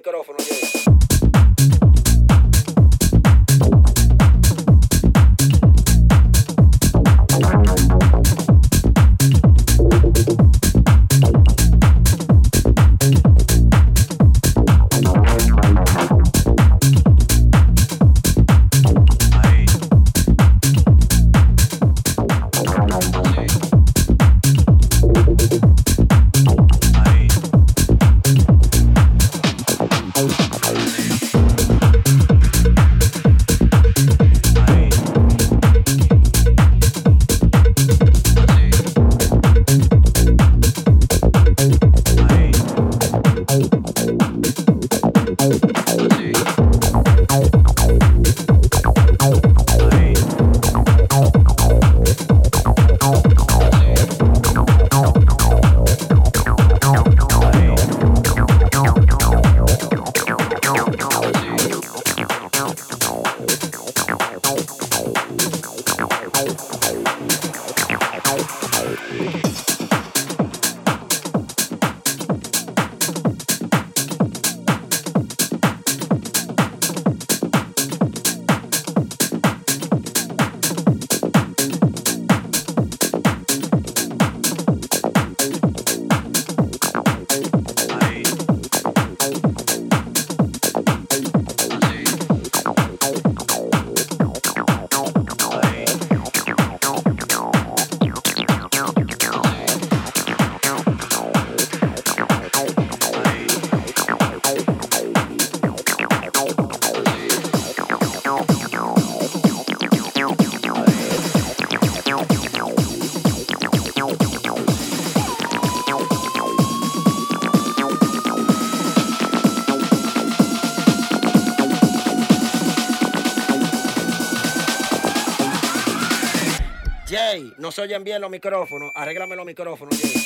cut off No se oyen bien los micrófonos. Arréglame los micrófonos.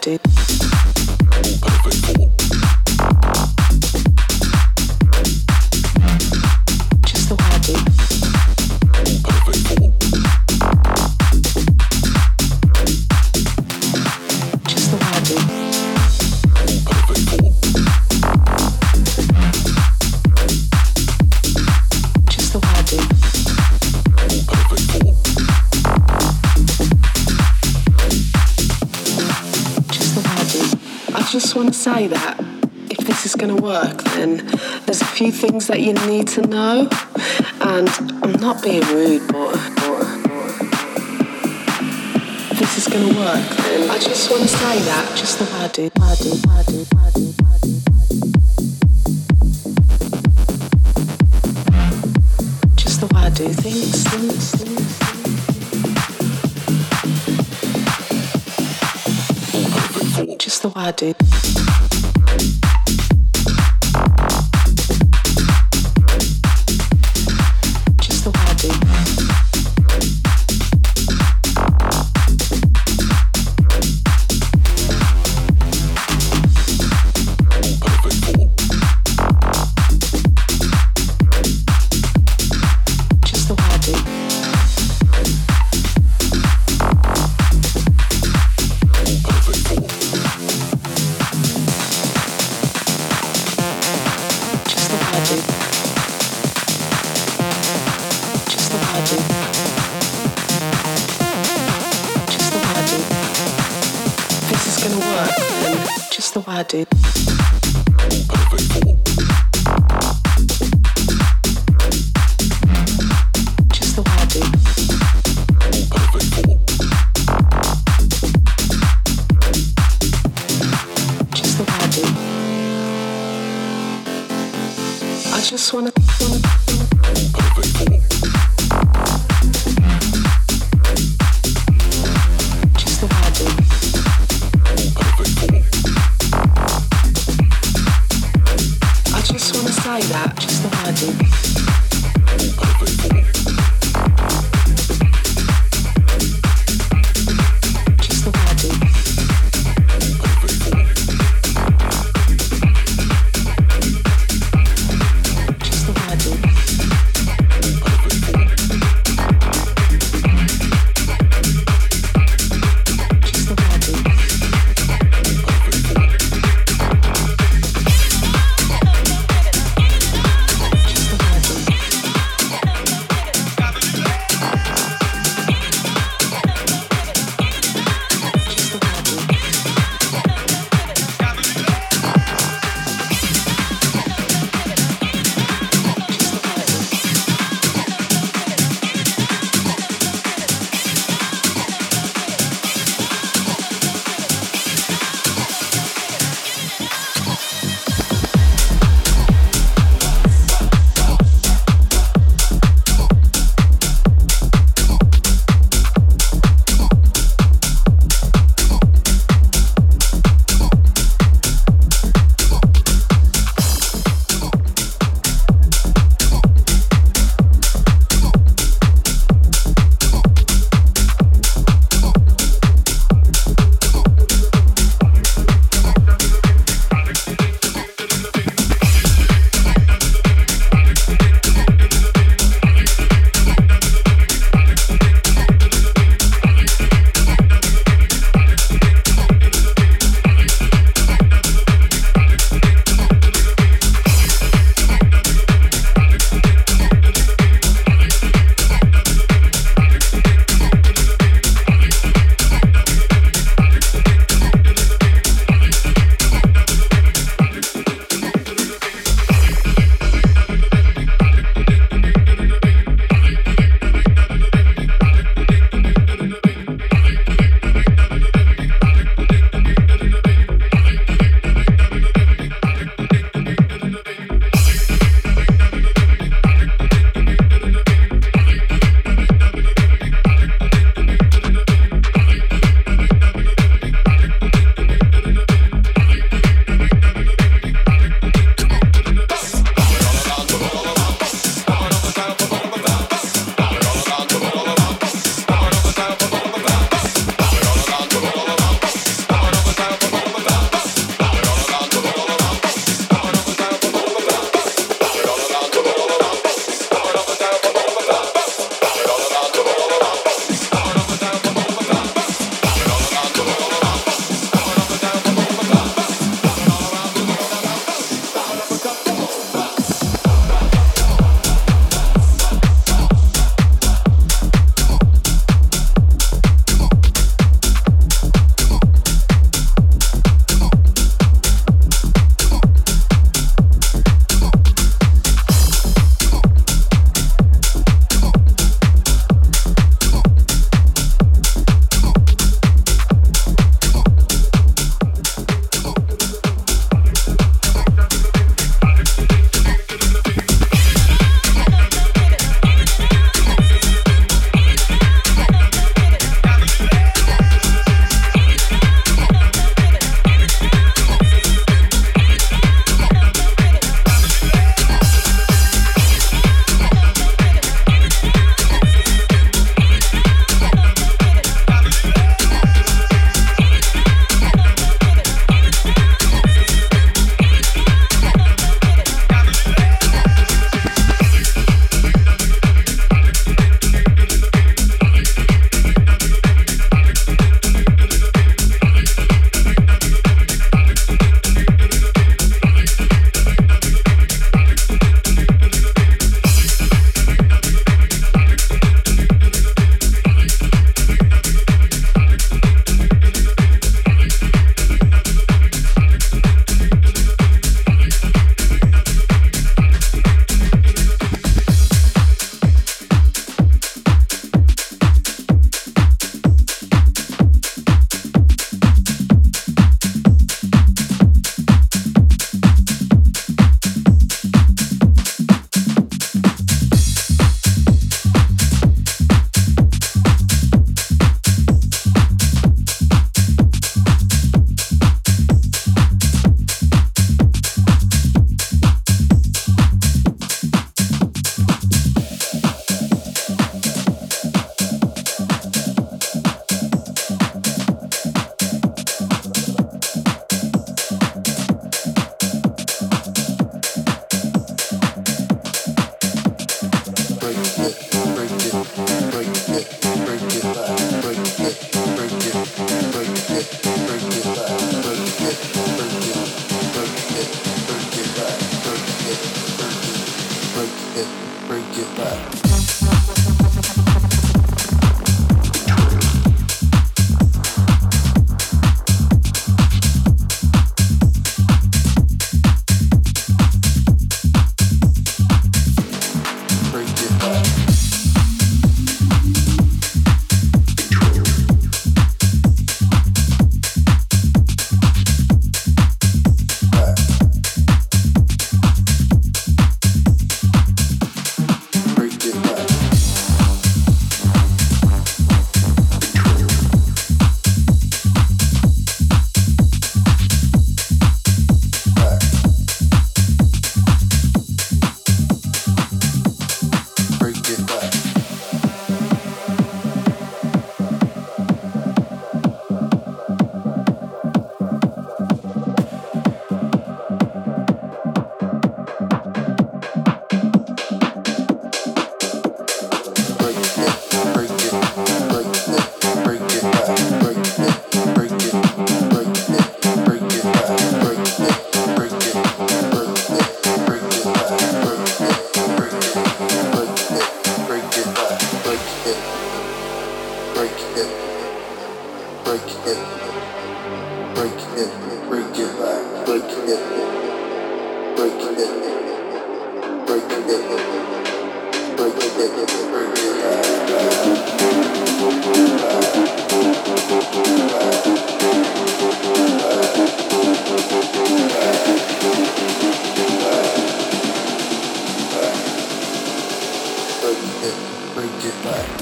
started. Say that if this is going to work, then there's a few things that you need to know. And I'm not being rude, but, if this is going to work, then I just want to say that just the way I do, I do, I do, I do. Just the way I do things, things, things. Just the way I do. do. Break it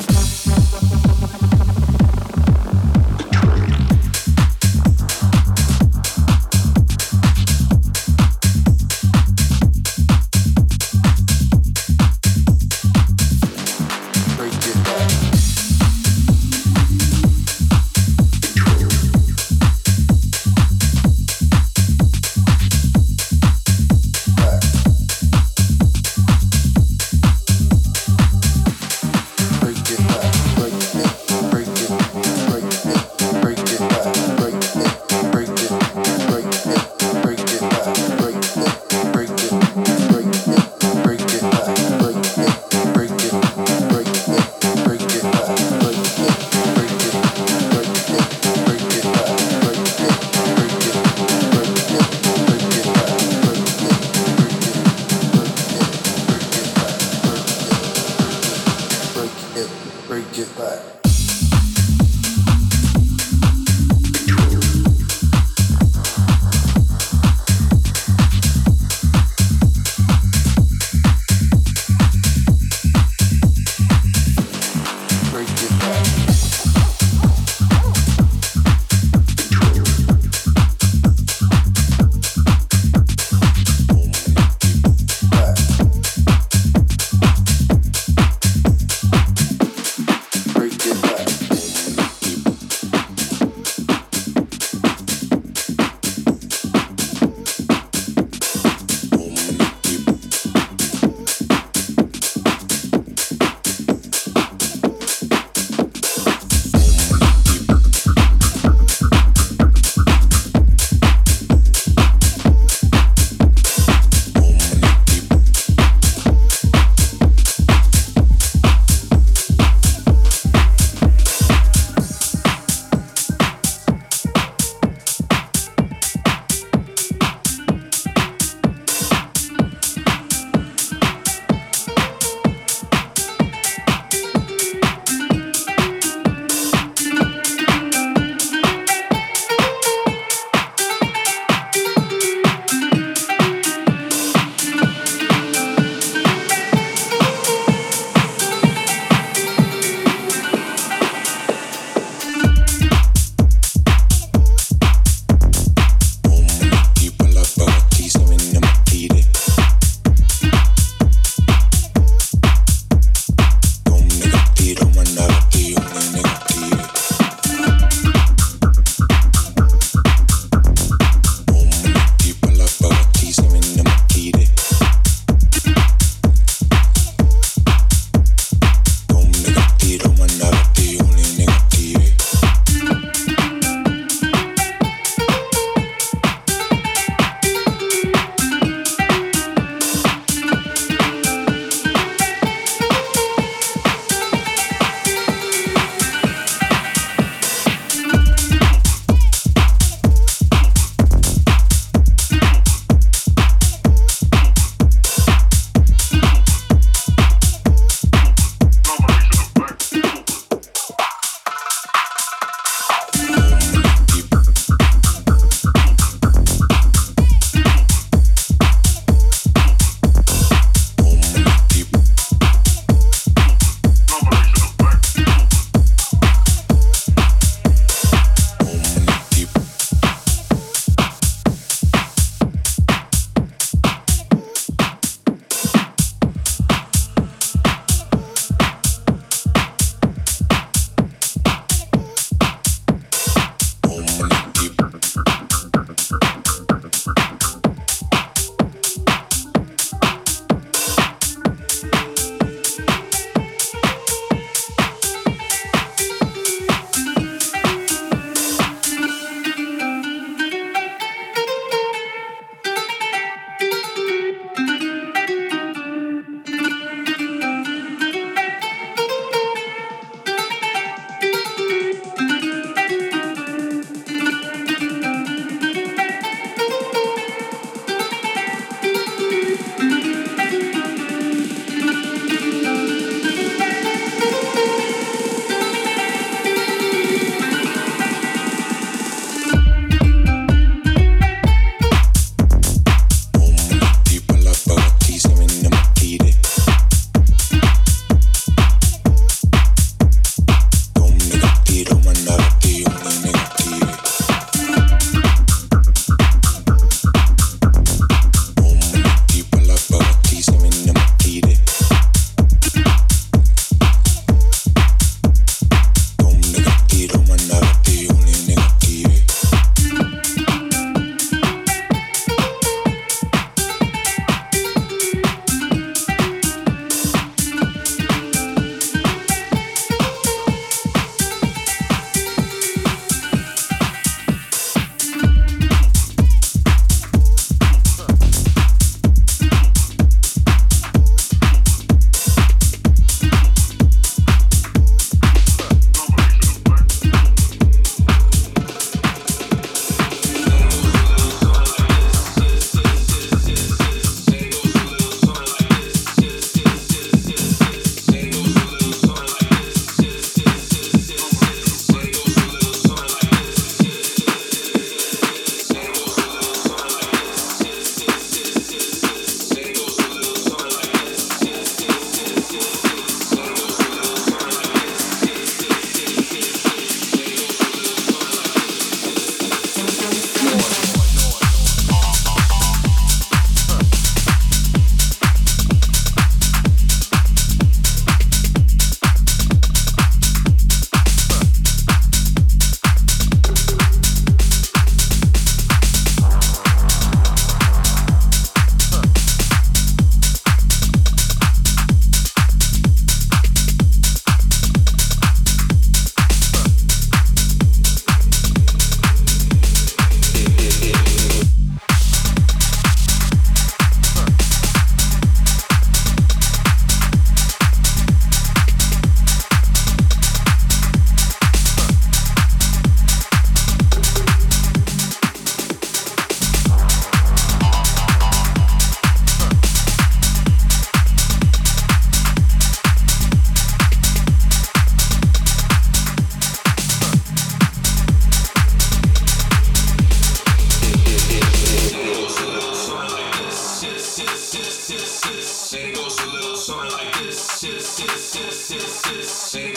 Thank